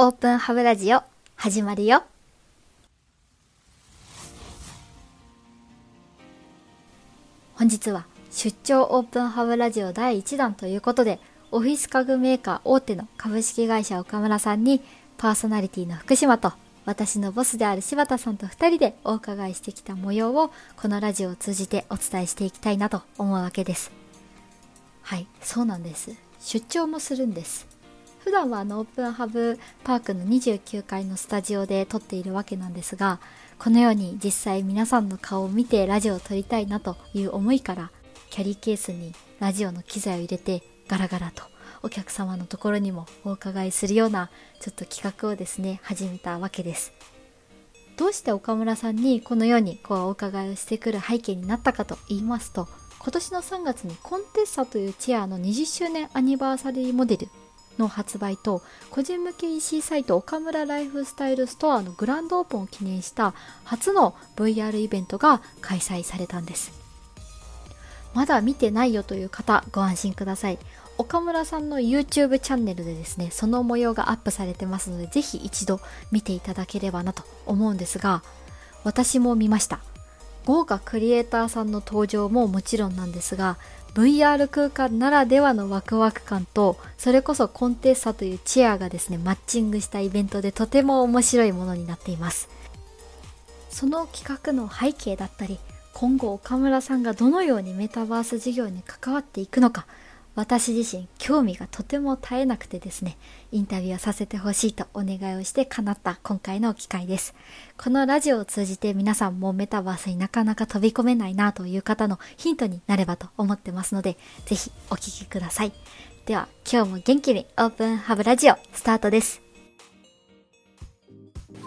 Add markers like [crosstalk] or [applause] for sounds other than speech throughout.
オープンハブラジオ始まるよ。本日は出張オープンハブラジオ第1弾ということでオフィス家具メーカー大手の株式会社岡村さんにパーソナリティの福島と私のボスである柴田さんと2人でお伺いしてきた模様をこのラジオを通じてお伝えしていきたいなと思うわけです。はいそうなんです。出張もするんです。普段はあのオープンハブパークの29階のスタジオで撮っているわけなんですがこのように実際皆さんの顔を見てラジオを撮りたいなという思いからキャリーケースにラジオの機材を入れてガラガラとお客様のところにもお伺いするようなちょっと企画をですね始めたわけです。どうして岡村さんにこのようにこうお伺いをしてくる背景になったかと言いますと今年の3月にコンテッサというチェアの20周年アニバーサリーモデルの発売と個人向け EC サイト岡村ライフスタイルストアのグランドオープンを記念した初の VR イベントが開催されたんです。まだ見てないよという方ご安心ください。岡村さんの YouTube チャンネルでですねその模様がアップされてますのでぜひ一度見ていただければなと思うんですが私も見ました。豪華クリエイターさんの登場ももちろんなんですが VR 空間ならではのワクワク感とそれこそコンテッサというチェアがですねマッチングしたイベントでとても面白いものになっています。その企画の背景だったり今後岡村さんがどのようにメタバース事業に関わっていくのか私自身興味がとても絶えなくてですねインタビューをさせてほしいとお願いをして叶った今回の機会です。このラジオを通じて皆さんもメタバースになかなか飛び込めないなという方のヒントになればと思ってますのでぜひお聴きください。では今日も元気にオープンハブラジオスタートです。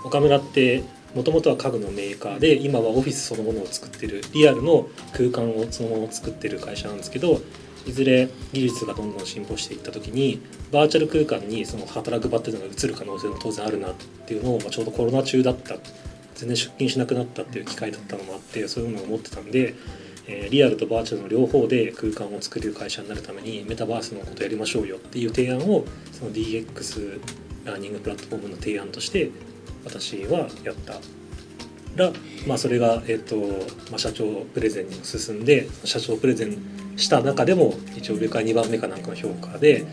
岡村ってもともとは家具のメーカーで今はオフィスそのものを作ってるリアルの空間をそのまま作ってる会社なんですけどいずれ技術がどんどん進歩していった時にバーチャル空間にその働く場っていうのが移る可能性も当然あるなっていうのを、まあ、ちょうどコロナ中だった全然出勤しなくなったっていう機会だったのもあってそういうのを思ってたんで、えー、リアルとバーチャルの両方で空間を作れる会社になるためにメタバースのことやりましょうよっていう提案をその DX ラーニングプラットフォームの提案として私はやった。ら、まあ、それが、えーとまあ、社長プレゼンにも進んで社長プレゼンした中でも一応上から2番目かなんかの評価で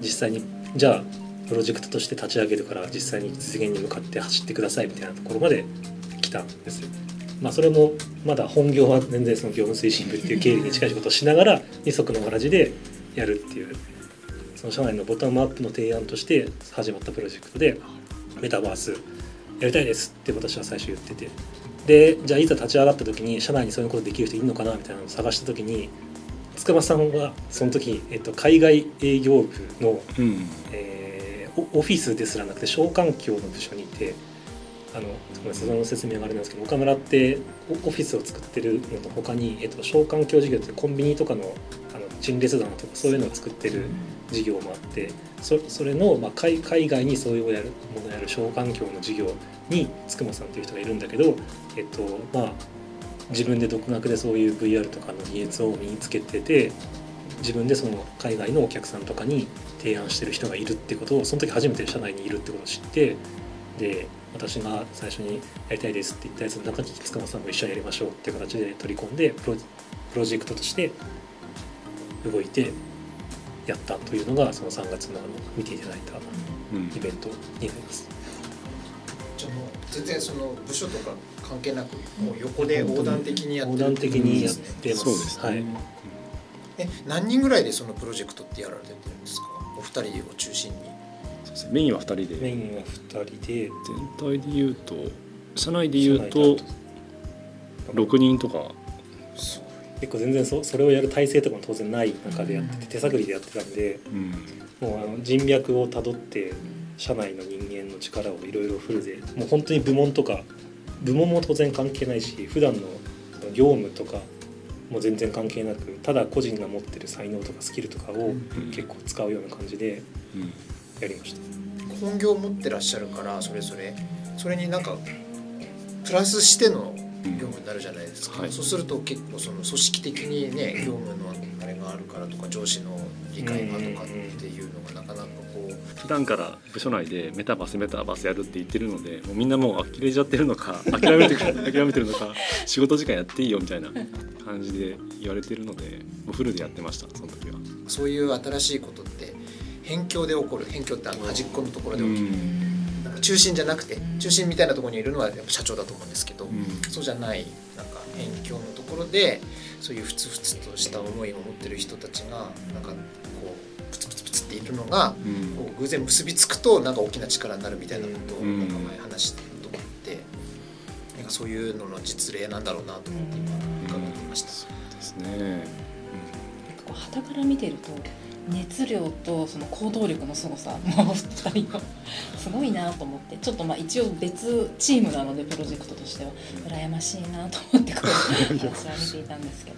実際にじゃあプロジェクトとして立ち上げるから実際に実現に向かって走ってくださいみたいなところまで来たんですよ。まあ、それもまだ本業は全然その業務推進部っていう経理に近い仕事をしながら二足のわらじでやるっていうその社内のボトムアップの提案として始まったプロジェクトでメタバースやりたいですって私は最初言ってて。でじゃあいざ立ち上がった時に社内にそういうことできる人いるのかなみたいなのを探した時に筑波さんはその時、えっと、海外営業部の、うん、えー、オフィスですらなくて商環境の部署にいてあのその説明があれなんですけど岡村ってオフィスを作ってるのと他に、えっと、商環境事業ってコンビニとかのあの陳列棚とかそういうのを作ってる事業もあってそそれの、まあ、海海外にそういうやるものやる商環境の事業に筑波さんという人がいるんだけど、えっとまあ、自分で独学でそういう VR とかの技術を身につけてて自分でその海外のお客さんとかに提案してる人がいるってことをその時初めて社内にいるってことを知ってで私が最初にやりたいですって言ったやつの中に塚本さんも一緒にやりましょうっていう形で取り込んでプロプロジェクトとして動いてやったというのがその3月のあの見ていただいたイベントになります。じゃもう全然その部署とか関係なくもう横で横断的にやってる、横断的にやってます。そうですね、はい。え何人ぐらいでそのプロジェクトってやられてるんですか？お二人を中心に。そうですね。メインは二人で。メインは二人で。全体で言うと社内で言うと六人とか。結構全然そそれをやる体制とかも当然ない中でやってて、手探りでやってたんで、うん、もうあの人脈をたどって社内の人間の力をいろいろフルでもう本当に部門とか部門も当然関係ないし普段の業務とかも全然関係なくただ個人が持ってる才能とかスキルとかを結構使うような感じでやりました。本業を持ってらっしゃるからそれぞれ。それになんかプラスしての業務になるじゃないですか、はい、そうすると結構その組織的にね業務のあれがあるからとか上司の理解派とかっていうのがなかなかこう。普段から部署内でメタバースメタバースやるって言ってるのでもうみんなもう呆れちゃってるのか [laughs] 諦めて [laughs] 諦めてるのか仕事時間やっていいよみたいな感じで言われてるのでもうフルでやってましたその時は。そういう新しいことって辺境で起こる。辺境ってあの端っこのところで起きる、中心じゃなくて中心みたいなところにいるのはやっぱ社長だと思うんですけど、そうじゃないなんか辺境のところでそういうふつふつとした思いを持ってる人たちがなんかこうプツプツプツっているのがうん。こう偶然結びつくとなんか大きな力になるみたいなことをうん。なんか前話したと思ってなんかそういうのの実例なんだろうなと思って今伺ってました。そうですね。こう傍から見てると熱量とその行動力のすごさ。[laughs] もう2人の。すごいなと思って。ちょっとまあ一応別チームなのでプロジェクトとしては。羨ましいなと思ってこう [laughs] 私は見ていたんですけど。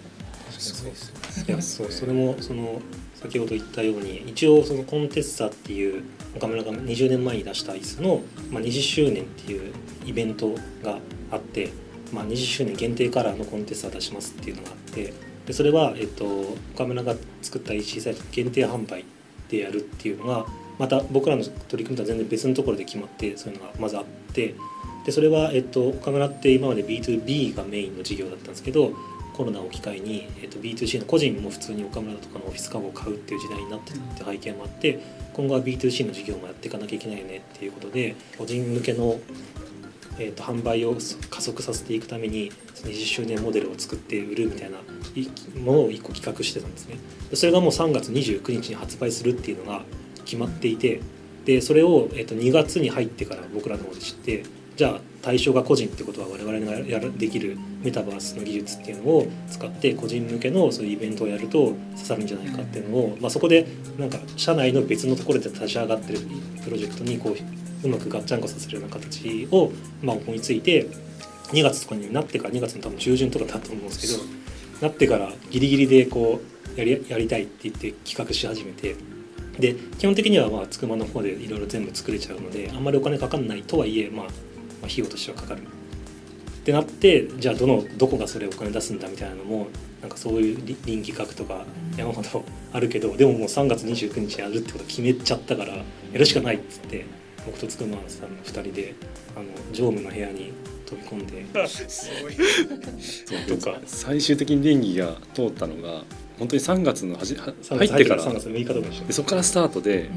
すごいですいやそうそれもその先ほど言ったように一応そのコンテッサっていう岡村が20年前に出した椅子の、まあ、20周年っていうイベントがあって、まあ、20周年限定カラーのコンテッサ出しますっていうのがあってでそれは、えっと、岡村が作った EC サイト限定販売でやるっていうのがまた僕らの取り組みとは全然別のところで決まってそういうのがまずあってでそれは、えっと、岡村って今まで B2B がメインの事業だったんですけどコロナを機会に、えー、と B2C の個人も普通に岡村とかのオフィス家具を買うっていう時代になってるって背景もあって今後は B2C の事業もやっていかなきゃいけないよねっていうことで個人向けの、えー、と販売を加速させていくために20周年モデルを作って売るみたいなものを1個企画してたんですね。でそれがもう3月29日に発売するっていうのが決まっていてでそれを、えー、と2月に入ってから僕らの方で知ってじゃあ対象が個人ってことは我々がやるできるメタバースの技術っていうのを使って個人向けのそういうイベントをやると刺さるんじゃないかっていうのを、まあ、そこでなんか社内の別のところで立ち上がってるプロジェクトにこううまくガッチャンコさせるような形を、まあ、思いついて2月とかになってから2月の多分中旬とかだと思うんですけどなってからギリギリでこうやりやりたいって言って企画し始めて。で基本的にはまあつくまの方でいろいろ全部作れちゃうのであんまりお金かかんないとはいえ、まあ、まあ費用としてはかかるってなってじゃあどのどこがそれお金出すんだみたいなのもなんかそういう臨臨機画とか山ほどあるけどでももう3月29日やるってこと決めちゃったからやるしかないっつって僕とつくまさんの2人であの常務の部屋に飛び込んですごい。そうとか最終的に電気が通ったのが本当に3月のはじは3入ってから。3月6日とかでそこからスタートで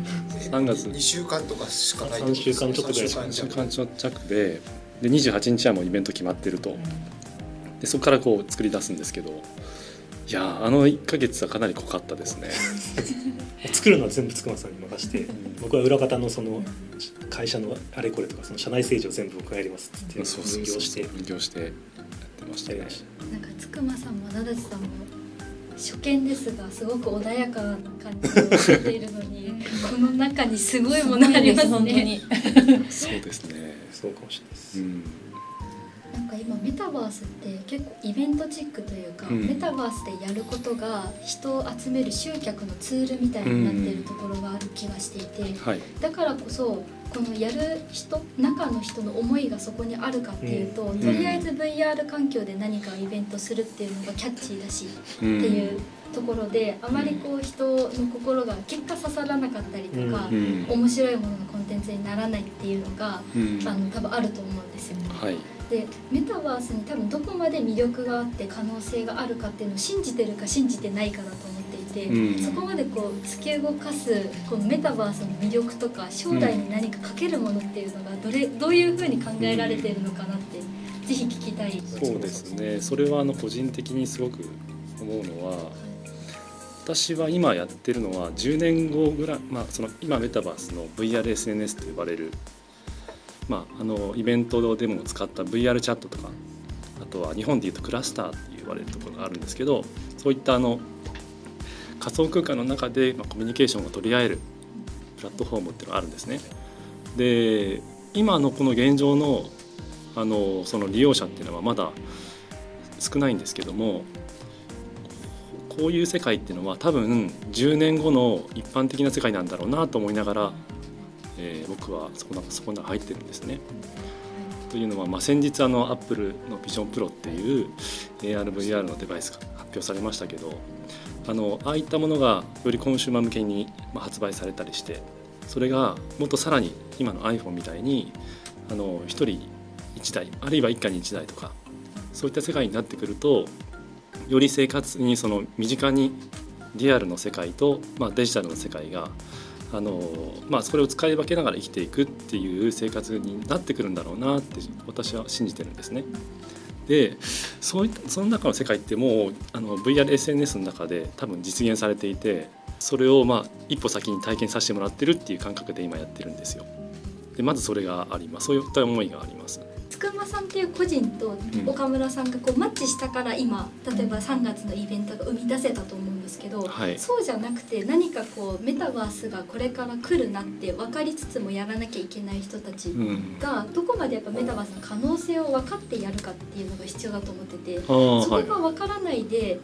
3月。2週間とかしかない3週間ちょっとぐらいしか3 1週週間間ちょ着でで28日はもうイベント決まってると。でそこからこう作り出すんですけどいやーあの1ヶ月はかなり濃かったですね。ょ [laughs] 作るのは全部つくまさんに任して僕は裏方のその会社のあれこれとかその社内政治を全部僕がやりますってそうそうそう。分業して。分業してやってましたね。なんかつくまさんもなだちさんも初見ですがすごく穏やかな感じをしているのに [laughs] この中にすごいものあります本当ね。に。そうですね。そうかもしれないです、うん、なんか今メタバースって結構イベントチックというか、うん。メタバースでやることが人を集める集客のツールみたいになっているところがある気がしていて、はい。だからこそこのやる人中の人の思いがそこにあるかっていうと、うん。とりあえず VR 環境で何かイベントするっていうのがキャッチーだしうっていうところであまりこう人の心が結果刺さらなかったりとか、うん。面白いもののコンテンツにならないっていうのが、うん。あの多分あると思うんですよね。はい。でメタバースに多分どこまで魅力があって可能性があるかっていうのを信じてるか信じてないかだと思っていて、うんそこまでこう突き動かすこのメタバースの魅力とか将来に何かかけるものっていうのがどれどういうふうに考えられているのかなって、ぜひ聞きたい。そうですね。それはあの個人的にすごく思うのは。私は今やってるのは10年後ぐらい、まあ、その今メタバースの VRSNS と呼ばれる、まあ、あのイベントでも使った VR チャットとかあとは日本でいうとクラスターって言われるところがあるんですけどそういったあの仮想空間の中で、まあ、コミュニケーションを取り合えるプラットフォームっていうのがあるんですね。で今のこの現状のあのその利用者っていうのはまだ少ないんですけどもこういう世界っていうのは多分10年後の一般的な世界なんだろうなと思いながら、えー僕はそこなそこに入ってるんですね。というのは、まあ、先日あのアップルのビジョンプロっていう ARVR のデバイスが発表されましたけどあのああいったものがよりコンシューマー向けにまあ発売されたりしてそれがもっとさらに今の iPhone みたいにあの1人1台あるいは一家に1台とかそういった世界になってくるとより生活にその身近にリアルの世界と、まあ、デジタルの世界があの、まあ、それを使い分けながら生きていくっていう生活になってくるんだろうなって私は信じてるんですね。でそういったその中の世界ってもうあの VRSNS の中で多分実現されていてそれをまあ一歩先に体験させてもらってるっていう感覚で今やってるんですよ。でまずそれがありますそういった思いがあります。つくまさんっていう個人と岡村さんがこうマッチしたから今例えば3月のイベントが生み出せたと思うんですけど、はい。そうじゃなくて何かこうメタバースがこれから来るなって分かりつつもやらなきゃいけない人たちうん、がどこまでやっぱメタバースの可能性を分かってやるかっていうのが必要だと思っててあそこが分からないで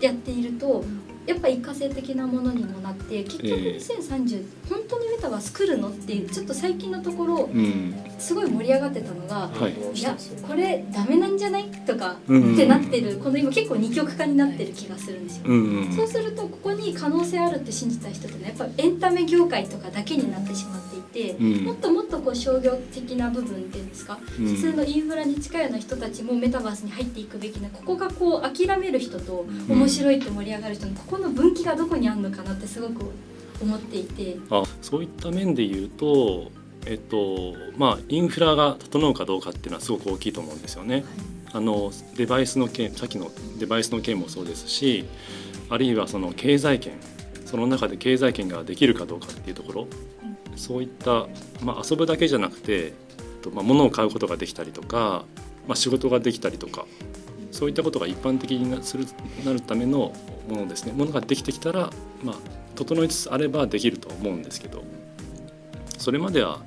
やっているとやっぱ一過性的なものにもなって結局ええ2030、本当にメタバース来るのっていうちょっと最近のところうん。すごい盛り上がってたのがはい。いやこれダメなんじゃないとかうん。ってなってるこの今結構二極化になってる気がするんですよ。そうするとここに可能性あるって信じた人ってねやっぱエンタメ業界とかだけになってしまって、うん。もっともっとこう商業的な部分っていうんですか、うん。普通のインフラに近いような人たちもメタバースに入っていくべきなここがこう諦める人と面白いって盛り上がる人のここの分岐がどこにあるのかなってすごく思っていて。あそういった面で言うと、えっとまあ、インフラが整うかどうかっていうのはすごく大きいと思うんですよね。あのデバイスの件さっきのデバイスの件もそうですしあるいはその経済圏その中で経済圏ができるかどうかっていうところそういった、まあ、遊ぶだけじゃなくてとまあ物を買うことができたりとか、まあ、仕事ができたりとかそういったことが一般的になするなるためのものですねものができてきたら、まあ、整いつつあればできると思うんですけどそれまでは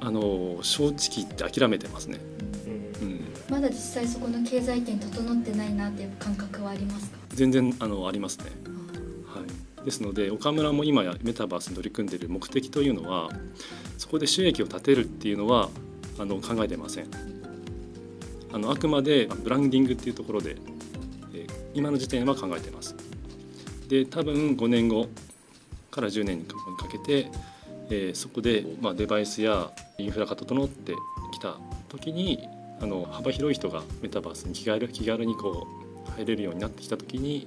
あの正直言って諦めてますね。うんうんまだ実際そこの経済圏整ってないなっていう感覚はありますか？全然あのありますね。ですので岡村も今やメタバースに取り組んでいる目的というのはそこで収益を立てるっていうのはあの考えてません。あのあくまでブランディングっていうところで、え今の時点は考えてます。で多分5年後から10年にかけて、えーそこで、まあ、デバイスやインフラが整ってきた時にあの幅広い人がメタバースに気軽気軽にこう入れるようになってきた時に、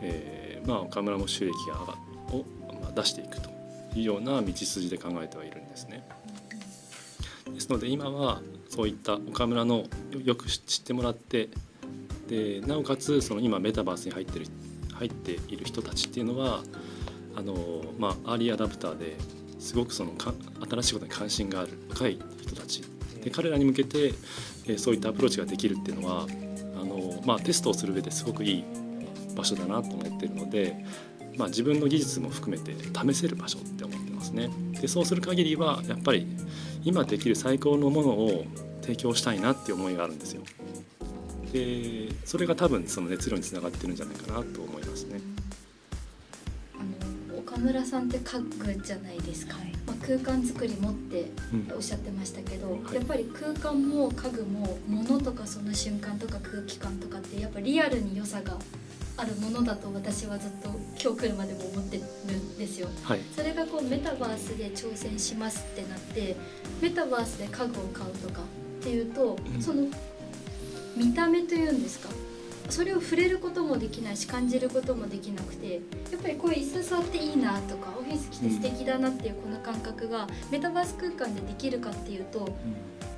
えーまあ、岡村も収益が上がを、まあ、出していくというような道筋で考えてはいるんですね。ですので今はそういったオカムラのよく知ってもらってでなおかつその今メタバースに入ってる入っている人たちっていうのはあの、まあ、アーリーアダプターですごくそのか新しいことに関心がある若い人たちで彼らに向けて、えそういったアプローチができるっていうのはあの、まあ、テストをする上ですごくいい場所だなと思っているので、まあ、自分の技術も含めて試せる場所って思ってますね。でそうする限りはやっぱり今できる最高のものを提供したいなっていう思いがあるんですよ。でそれが多分その熱量につながってるんじゃないかなと思いますね。岡村さんって家具じゃないですか、はいまあ、空間作りもってうんおっしゃってましたけど、はいやっぱり空間も家具も物とかその瞬間とか空気感とかってやっぱリアルに良さがあるものだと私はずっと今日来るまでも思ってるんですよ。はい。それがこうメタバースで挑戦しますってなってメタバースで家具を買うとかっていうと、うん。その見た目というんですかそれを触れることもできないし感じることもできなくてやっぱりこういう椅子座っていいなとかオフィス来て素敵だなっていうこの感覚がメタバース空間でできるかっていうと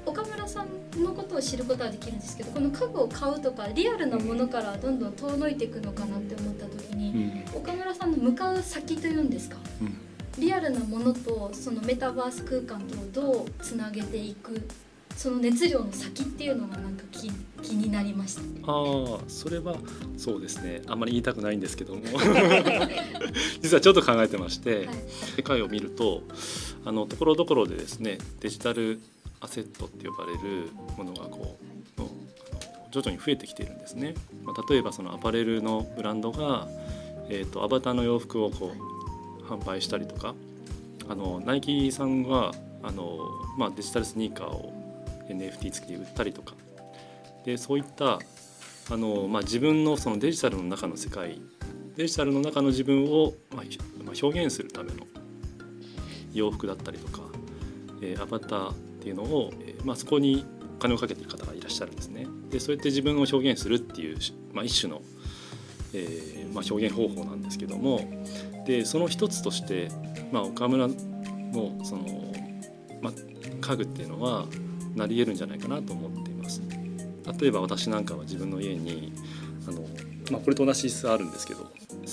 岡村さんのことを知ることはできるんですけどこの家具を買うとかリアルなものからどんどん遠のいていくのかなって思った時うにん。岡村さんの向かう先というんですか？うん。リアルなものとそのメタバース空間とどうつなげていくその熱量の先っていうのがなんか気気になりました。ああそれはそうですね。あんまり言いたくないんですけども。[laughs] 実はちょっと考えてまして、はい。世界を見るとあのところどころでですねデジタルアセットって呼ばれるものがこう徐々に増えてきているんですね。まあ、例えばそのアパレルのブランドが、えー、とアバターの洋服をこう販売したりとかあのナイキさんはあの、まあ、デジタルスニーカーを NFT 付きで売ったりとかでそういったあの、まあ、自分のそのデジタルの中の世界デジタルの中の自分を、まあ、表現するための洋服だったりとか、えーアバターっていうのを、えーまあ、そこにお金をかけてる方がいらっしゃるんですね。でそうやって自分を表現するっていう、まあ、一種の、えーまあ、表現方法なんですけどもでその一つとして、まあ、岡村のその、まあ、家具っていうのはなり得るんじゃないかなと思っています。例えば私なんかは自分の家にあの、まあ、これと同じ椅子あるんですけど好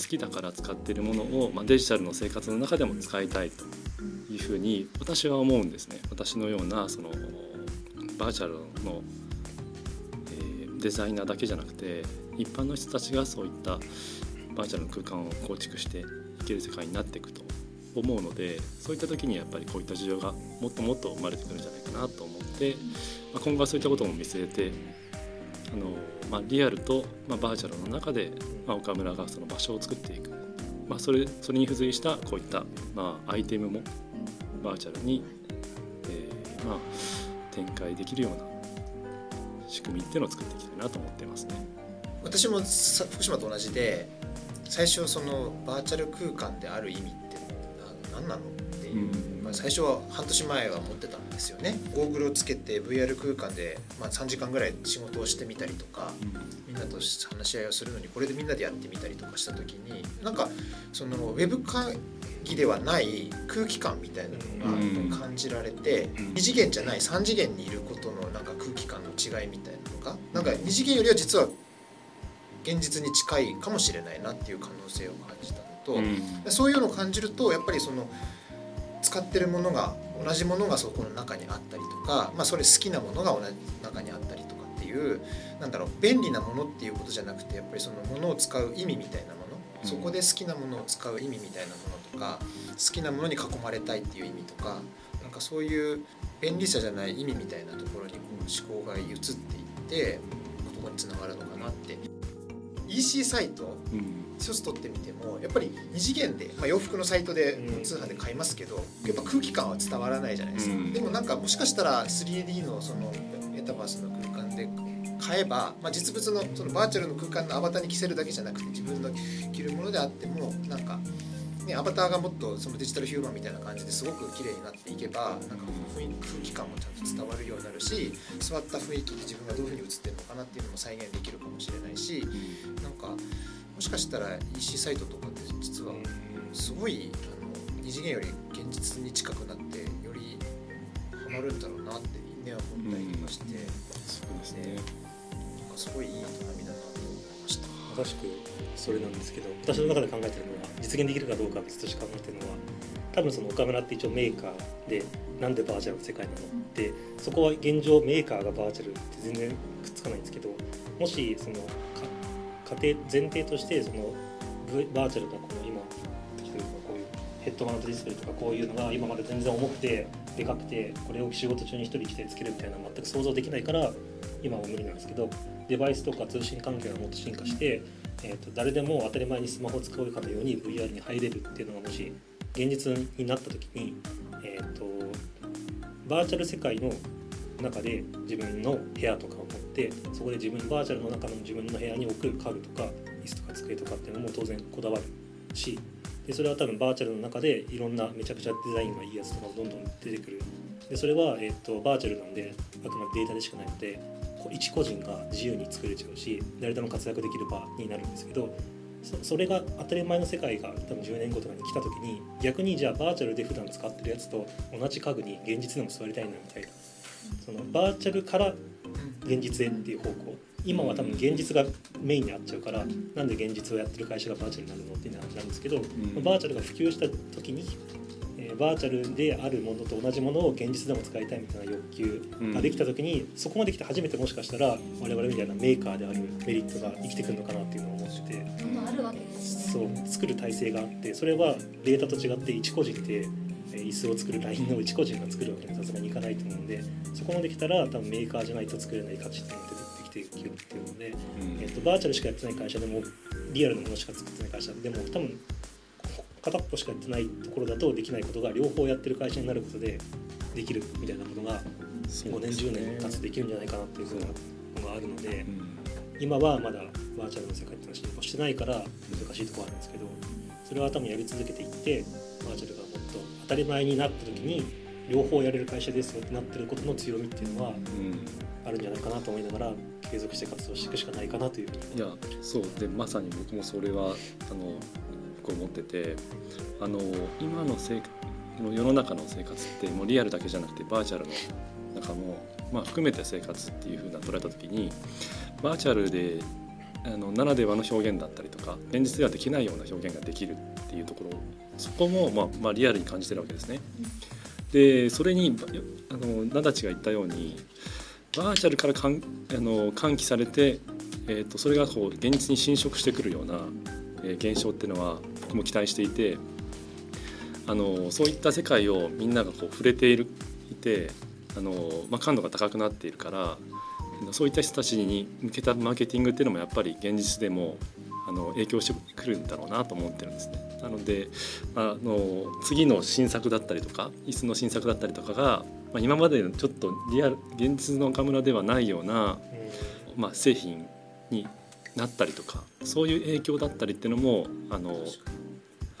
きだから使ってるものを、まあ、デジタルの生活の中でも使いたいというふうに私は思うんですね。私のようなそのバーチャルの、えーデザイナーだけじゃなくて一般の人たちがそういったバーチャルの空間を構築していける世界になっていくと思うのでそういった時にやっぱりこういった需要がもっともっと生まれてくるんじゃないかなと思って、まあ、今後はそういったことも見据えてあの、まあ、リアルと、まあ、バーチャルの中で、まあ、岡村がその場所を作っていく、まあ、それそれに付随したこういった、まあ、アイテムもバーチャルに、えーまあ、展開できるような仕組みっていうのを作っていきたいなと思っていますね。私もさ福島と同じで最初そのバーチャル空間である意味ってな何なのっていう、うん。まあ、最初は半年前は思ってたんですよね。ゴーグルをつけて VR 空間で、まあ、3時間ぐらい仕事をしてみたりとかみんなと話し合いをするのにこれでみんなでやってみたりとかした時になんかそのウェブ会議ではない空気感みたいなのが感じられて、ん。2次元じゃない3次元にいることのなんか空気感の違いみたいなのがなんか2次元よりは実は現実に近いかもしれないなっていう可能性を感じたのと、うん。そういうのを感じるとやっぱりその使ってるものが同じものがそこの中にあったりとか、まあ、それ好きなものが同じ中にあったりとかっていうなんだろう便利なものっていうことじゃなくてやっぱりそのものを使う意味みたいなもの、うん。そこで好きなものを使う意味みたいなものとか好きなものに囲まれたいっていう意味とかなんかそういう便利さじゃない意味みたいなところにこう思考が移っていってここにつながるのかなって。EC サイトうん一つ取ってみてもやっぱり二次元で、まあ、洋服のサイトでうん。通販で買いますけど、やっぱ空気感は伝わらないじゃないですか、うん。でもなんかもしかしたら 3D のそのメタバースの空間で買えば、まあ、実物のそのバーチャルの空間のアバターに着せるだけじゃなくて自分の着るものであってもなんか、ね、アバターがもっとそのデジタルヒューマンみたいな感じですごく綺麗になっていけばなんか雰囲気空気感もちゃんと伝わるようになるし座った雰囲気で自分がどういうふうに映ってるのかなっていうのも再現できるかもしれないしなんかもしかしたら EC サイトとかって実はすごいあの二次元より現実に近くなってよりハマるんだろうなってね思ったりとかして、そうですね。なんかすごいいい営みだなと思いました。まさしくそれなんですけど私の中で考えてるのは実現できるかどうかは別として考えてるのは多分その岡村って一応メーカーでなんでバーチャルの世界なのってそこは現状メーカーがバーチャルって全然くっつかないんですけどもしそのか家庭前提としてそのバーチャルなこの今こういうヘッドマウントディスプレイとかこういうのが今まで全然重くてでかくてこれを仕事中に一人来てつけるみたいな全く想像できないから今は無理なんですけどデバイスとか通信環境がもっと進化して、えー、と誰でも当たり前にスマホを使うかのように VR に入れるっていうのがもし現実になった時に、えー、とバーチャル世界の中で自分の部屋とかてそこで自分バーチャルの中の自分の部屋に置く家具とか椅子とか机とかっていうのも当然こだわるしでそれは多分バーチャルの中でいろんなめちゃくちゃデザインがいいやつとかもどんどん出てくる。でそれは、えー、とバーチャルなんであくまでデータでしかないのでこう一個人が自由に作れちゃうし誰でも活躍できる場になるんですけどそそれが当たり前の世界が多分10年後とかに来た時に逆にじゃあバーチャルで普段使ってるやつと同じ家具に現実でも座りたいなみたいな。そのバーチャルから現実へっていう方向。今は多分現実がメインにあっちゃうからなんで現実をやってる会社がバーチャルになるのっていう話なんですけど、ん。バーチャルが普及した時に、えーバーチャルであるものと同じものを現実でも使いたいみたいな欲求ができた時に、そこまで来て初めてもしかしたら我々みたいなメーカーであるメリットが生きてくるのかなっていうのを思ってて。どんどんあるわけですそう作る体制があってそれはデータと違って一個人でえー椅子を作るラインの一個人が作るわけにはさすがにいかないと思うのでそこまで来たら多分メーカーじゃないと作れない価値っていうのが出てきていくっていうので、えー、とバーチャルしかやってない会社でもリアルなものしか作ってない会社でも多分片っぽしかやってないところだとできないことが両方やってる会社になることでできるみたいなことが5年10年経つとできるんじゃないかなっていうふうなのがあるので。今はまだバーチャルの世界っていうのは進歩してないから難しいところあるんですけどそれは多分やり続けていってバーチャルが当たり前になった時に両方やれる会社ですよってなってることの強みっていうのはうん。あるんじゃないかなと思いながら継続して活動していくしかないかなという。ふうにいやそう。でまさに僕もそれはあのこう思っててあの今の生活の世の中の生活ってもうリアルだけじゃなくてバーチャルの中も、まあ、含めて生活っていう風な捉えた時にバーチャルであのならではの表現だったりとか現実ではできないような表現ができるっていうところそこも、まあまあ、リアルに感じてるわけですね。でそれにあのナダチが言ったようにバーチャルからかんあの喚起されて、えー、とそれがこう現実に侵食してくるような、えー現象っていうのは僕も期待していてあのそういった世界をみんながこう触れているいてあの、まあ、感度が高くなっているからそういった人たちに向けたマーケティングっていうのもやっぱり現実でもあの影響してくるんだろうなと思ってるんですね。なのであの次の新作だったりとか椅子の新作だったりとかが、まあ、今までのちょっとリアル現実の岡村ではないような、まあ、製品になったりとかそういう影響だったりっていうのもあの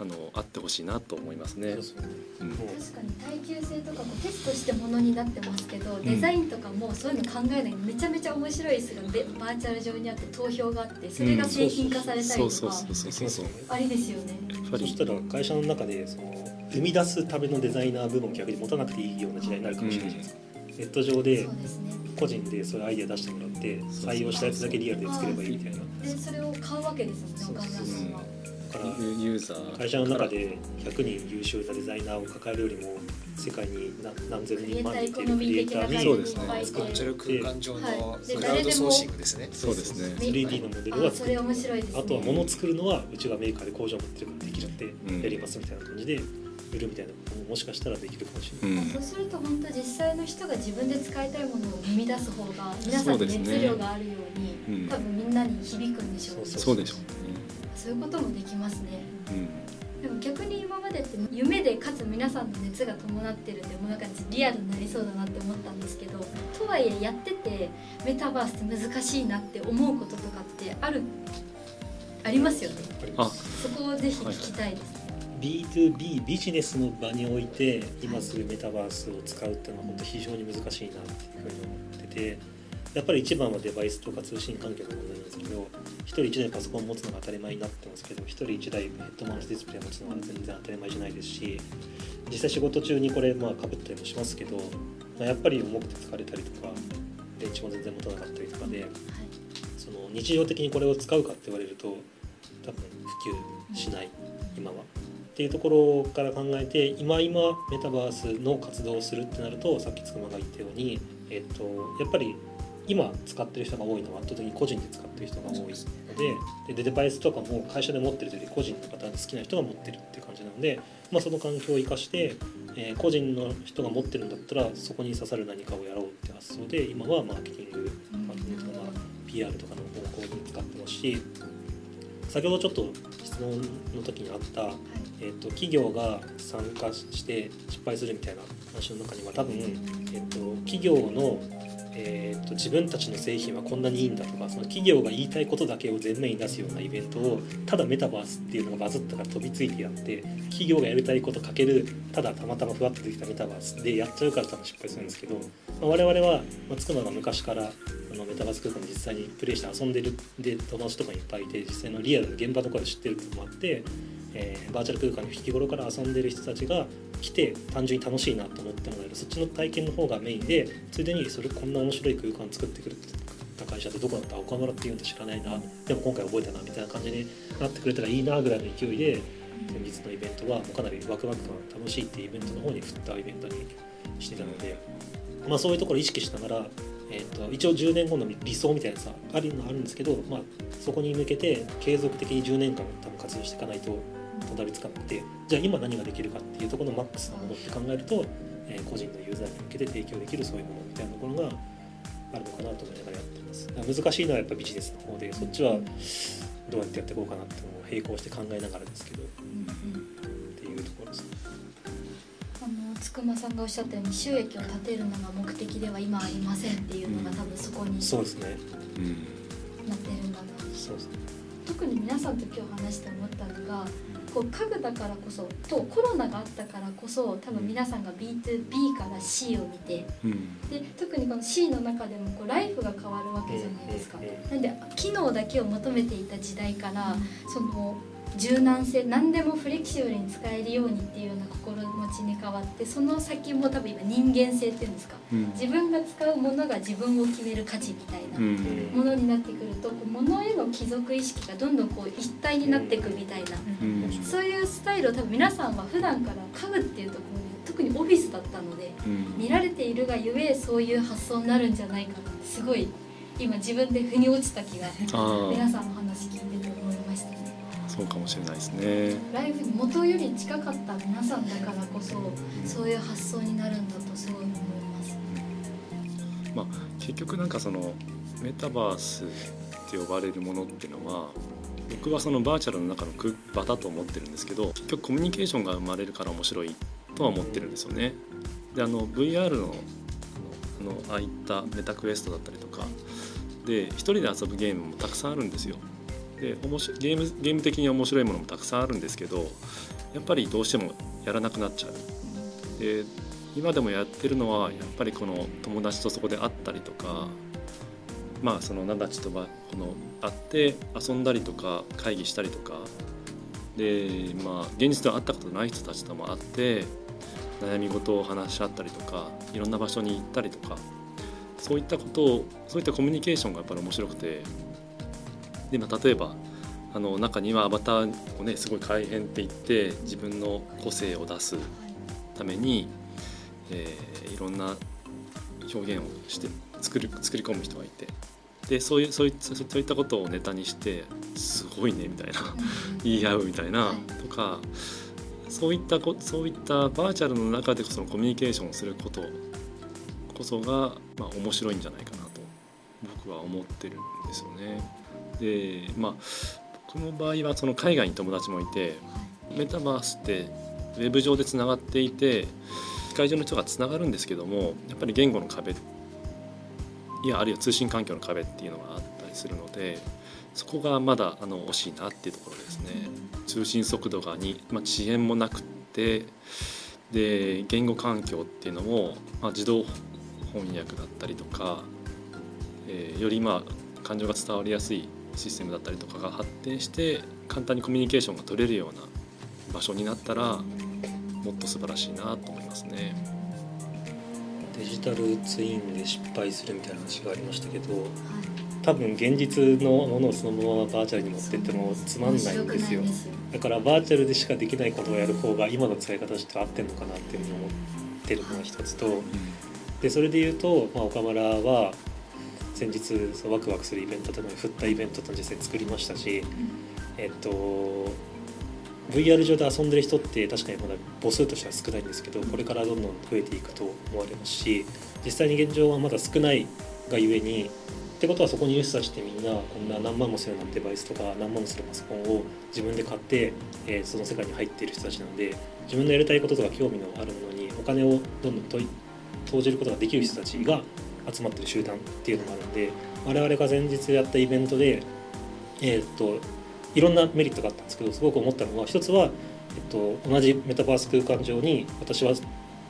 あのあってほしいなと思いますね。そう確かに耐久性とかもテストしてものになってますけど、デザインとかもそういうの考えないめちゃめちゃ面白い椅子がべバーチャル上にあって投票があってそれが製品化されたりとか。そうそうそうそうそうありですよね。そしたら会社の中でその生み出すためのデザイナー部門を逆に持たなくていいような時代になるかもしれないじゃないですか、ネット上で個人でそういうアイデア出してもらって採用したやつだけリアルで作ればいいみたいな。でそれを買うわけですもんね岡村さんはだからユーザー。会社の中で100人優秀なデザイナーを抱えるよりも世界に何何千人万人いているクリエイターそうですね。にババーチャル空間上のクラウドソーシングですね。そうですね。3D のモデルはあそれ面白いですねあとは物を作るのはうちがメーカーで工場持ってるからできるってん。やりますみたいな感じで売るみたいなことももしかしたらできるかもしれない、うん。そうすると本当実際の人が自分で使いたいものを生み出す方が皆さんに熱量があるようにうん。多分みんなに響くんでしょうね。そうそうでしょそういうこともできますね。うね。でも逆に今までって夢でかつ皆さんの熱が伴ってるんでもうなんかリアルになりそうだなって思ったんですけどとはいえやっててメタバースって難しいなって思うこととかってある？ありますよね。あ。そこをぜひ聞きたいです、B2B ビジネスの場において今すぐメタバースを使うっていうのは本当非常に難しいなっていうふうに思っててやっぱり一番はデバイスとか通信環境の問題なんですけど一人一台パソコン持つのが当たり前になってますけど一人一台ヘッドマウントディスプレイ持つのは全然当たり前じゃないですし実際仕事中にこれまあかぶったりもしますけど、まあ、やっぱり重くて疲れたりとか電池も全然持たなかったりとかでその日常的にこれを使うかって言われると多分普及しない今は。っていうところから考えて今今メタバースの活動をするってなるとさっきつくまが言ったように、えっと、やっぱり今使ってる人が多いのは圧倒的に個人で使ってる人が多いのでででデバイスとかも会社で持ってるというより個人の方好きな人が持ってるっていう感じなので、まあ、その環境を生かして、えー個人の人が持ってるんだったらそこに刺さる何かをやろうって発想で今はマーケティングマーケティングとか、まあ、PR とかの方向に使ってますし先ほどちょっと質問の時にあった、えー、と企業が参加して失敗するみたいな話の中には多分、えー、と企業の、えー、と自分たちの製品はこんなにいいんだとかその企業が言いたいことだけを前面に出すようなイベントをただメタバースっていうのがバズったから飛びついてやって企業がやりたいことかけるただたまたまふわっとできたメタバースでやっちゃうから多分失敗するんですけど、まあ我々は、まあ、つくのが昔からあのメタバース空間で実際にプレイして遊んでるで友達とかいっぱいいて実際のリアルの現場とかで知ってるっていうのもあって、えーバーチャル空間に日頃から遊んでる人たちが来て単純に楽しいなと思ってもらえる。そっちの体験の方がメインでついでにそれこんな面白い空間作ってくれた会社ってどこだった岡村っていうんと知らないな。でも今回覚えたなみたいな感じになってくれたらいいなぐらいの勢いで先日のイベントはかなりワクワク感楽しいっていうイベントの方に振ったイベントにしてたので、まあ、そういうところを意識しながら、えー、と一応10年後の理想みたいなさあるのあるんですけど、まあ、そこに向けて継続的に10年間多分活動していかないとたどり着かなくてじゃあ今何ができるかっていうところのマックスなものって考えると、えー個人のユーザーに向けて提供できるそういうものみたいなところがあるのかなと思いながらやってます。難しいのはやっぱビジネスの方でそっちはどうやってやっていこうかなっていうのを並行して考えながらですけどっていうところですね。あのつくまさんがおっしゃったように収益を立てるのが目的では今ありませんっていうのが多分そこにそうですね。うん。なってるんだな。そうですね。特に皆さんと今日話して思ったのがこう家具だからこそとコロナがあったからこそ多分皆さんが B2B から C を見てうん。で特にこの C の中でもこうライフが変わるわけじゃないですか。なんで機能だけを求めていた時代からその柔軟性何でもフレキシブルに使えるようにっていうような心持ちに変わってその先も多分今人間性っていうんですか。うん。自分が使うものが自分を決める価値みたいなうん。ものになってくるとこう物への帰属意識がどんどんこう一体になっていくみたいな。うん。そういうスタイルを多分皆さんは普段から家具っていうところに特にオフィスだったのでうん。見られているがゆえそういう発想になるんじゃないかなってすごい今自分で腑に落ちた気があ皆さんの話聞いててそうかもしれないですねライフに元より近かった皆さんだからこそそういう発想になるんだとすごい思いますまあ結局なんかそのメタバースって呼ばれるものっていうのは僕はそのバーチャルの中の空場だと思ってるんですけど結局コミュニケーションが生まれるから面白いとは思ってるんですよね。であの VR のあのあのああいったメタクエストだったりとかで一人で遊ぶゲームもたくさんあるんですよ。で面白ゲームゲーム的に面白いものもたくさんあるんですけどやっぱりどうしてもやらなくなっちゃう。で今でもやってるのはやっぱりこの友達とそこで会ったりとかまあその何たちとばこの会って遊んだりとか会議したりとかでまあ現実では会ったことない人たちとも会って悩み事を話し合ったりとかいろんな場所に行ったりとかそういったことをそういったコミュニケーションがやっぱり面白くてで、まあ、例えばあの中にはアバターをねすごい改変って言って自分の個性を出すために、えーいろんな表現をして作る作り込む人がいて。でそういうそういったそういったことをネタにしてすごいねみたいな言い合うみたいな、はい。とかそういったこそういったバーチャルの中でそのコミュニケーションをすることこそが、まあ、面白いんじゃないかなと僕は思ってるんですよね。でまあ僕の場合はその海外に友達もいてメタバースってウェブ上でつながっていて世界中の人がつながるんですけどもやっぱり言語の壁いやあるいは通信環境の壁っていうのがあったりするのでそこがまだあの惜しいなっていうところですね。通信速度がに、まあ、遅延もなくってで言語環境っていうのも、まあ、自動翻訳だったりとか、えーよりまあ感情が伝わりやすいシステムだったりとかが発展して簡単にコミュニケーションが取れるような場所になったらもっと素晴らしいなと思いますね。デジタルツインで失敗するみたいな話がありましたけど多分現実のものをそのままバーチャルに持ってってもつまんないんですよ。だからバーチャルでしかできないことをやる方が今の使い方として合ってるのかなっていうふうに思ってるのが一つとでそれで言うと、まあ、岡村は先日そうワクワクするイベントというのに振ったイベントと実際作りましたし、えっと VR 上で遊んでる人って確かにまだ母数としては少ないんですけどこれからどんどん増えていくと思われますし実際に現状はまだ少ないがゆえにってことはそこにいる人たちってみんなこんな何万もするようなデバイスとか何万もするパソコンを自分で買って、えーその世界に入っている人たちなので自分のやりたいこととか興味のあるものにお金をどんどん投じることができる人たちが集まってる集団っていうのがあるんで我々が前日やったイベントでえっといろんなメリットがあったんですけどすごく思ったのは一つは、えっと、同じメタバース空間上に私は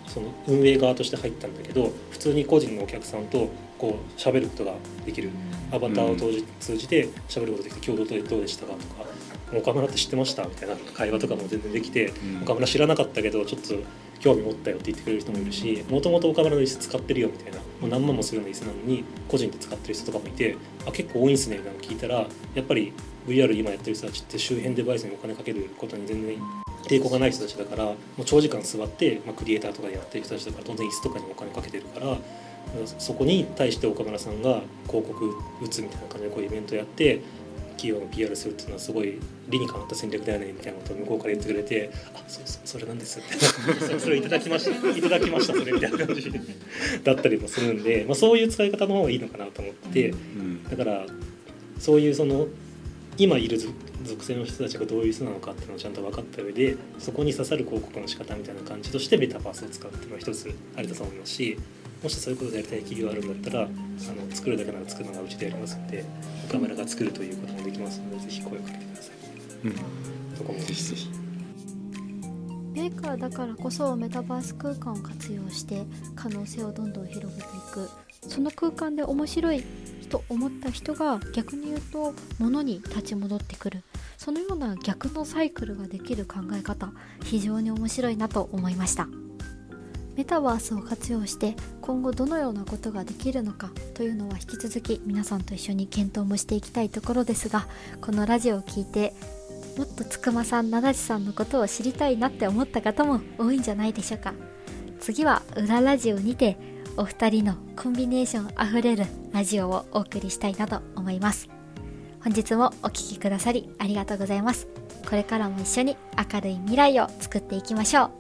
その運営側として入ったんだけど普通に個人のお客さんとこう喋ることができる。アバターを通じ通じて喋ることができて共同でどうでしたかとか「岡村って知ってました?」みたいな会話とかも全然できてうん。岡村知らなかったけどちょっと興味持ったよって言ってくれる人もいるしもともと岡村の椅子使ってるよみたいなもう何万もするような椅子なのに個人で使ってる人とかもいてあ結構多いんすねみたいなの聞いたら。やっぱり VR 今やってる人たちって周辺デバイスにお金かけることに全然抵抗がない人たちだからもう長時間座って、まあ、クリエイターとかでやってる人たちだから当然椅子とかにお金かけてるからそこに対して岡村さんが広告打つみたいな感じでこういうイベントやって企業の PR するっていうのはすごい理にかなった戦略だよねみたいなことを向こうから言ってくれて「あそうそうそれなんです」みたいなそれいただきました。いただきましたそれみたいな感じ。だったりもするんで、まあ、そういう使い方の方がいいのかなと思ってうんだからそういうその今いる属属性の人たちがどういう人なのかっていうのをちゃんと分かった上でそこに刺さる広告の仕方みたいな感じとしてメタバースを使うっていうのは一つありだと思いますしもしそういうことでやりたい企業があるんだったらあの作るだけなら作るのがうちでやりますので岡村が作るということもできますのでぜひ声をかけてください。うん。そこも。ぜひぜひ。メーカーだからこそメタバース空間を活用して可能性をどんどん広げていく。その空間で面白いと思った人が逆に言うと物に立ち戻ってくる。そのような逆のサイクルができる考え方非常に面白いなと思いましたメタバースを活用して今後どのようなことができるのかというのは引き続き皆さんと一緒に検討もしていきたいところですがこのラジオを聞いてもっとつくまさん、なだちさんのことを知りたいなって思った方も多いんじゃないでしょうか。次は裏ラジオにてお二人のコンビネーションあふれるラジオをお送りしたいなと思います。本日もお聴きくださりありがとうございます。これからも一緒に明るい未来を作っていきましょう。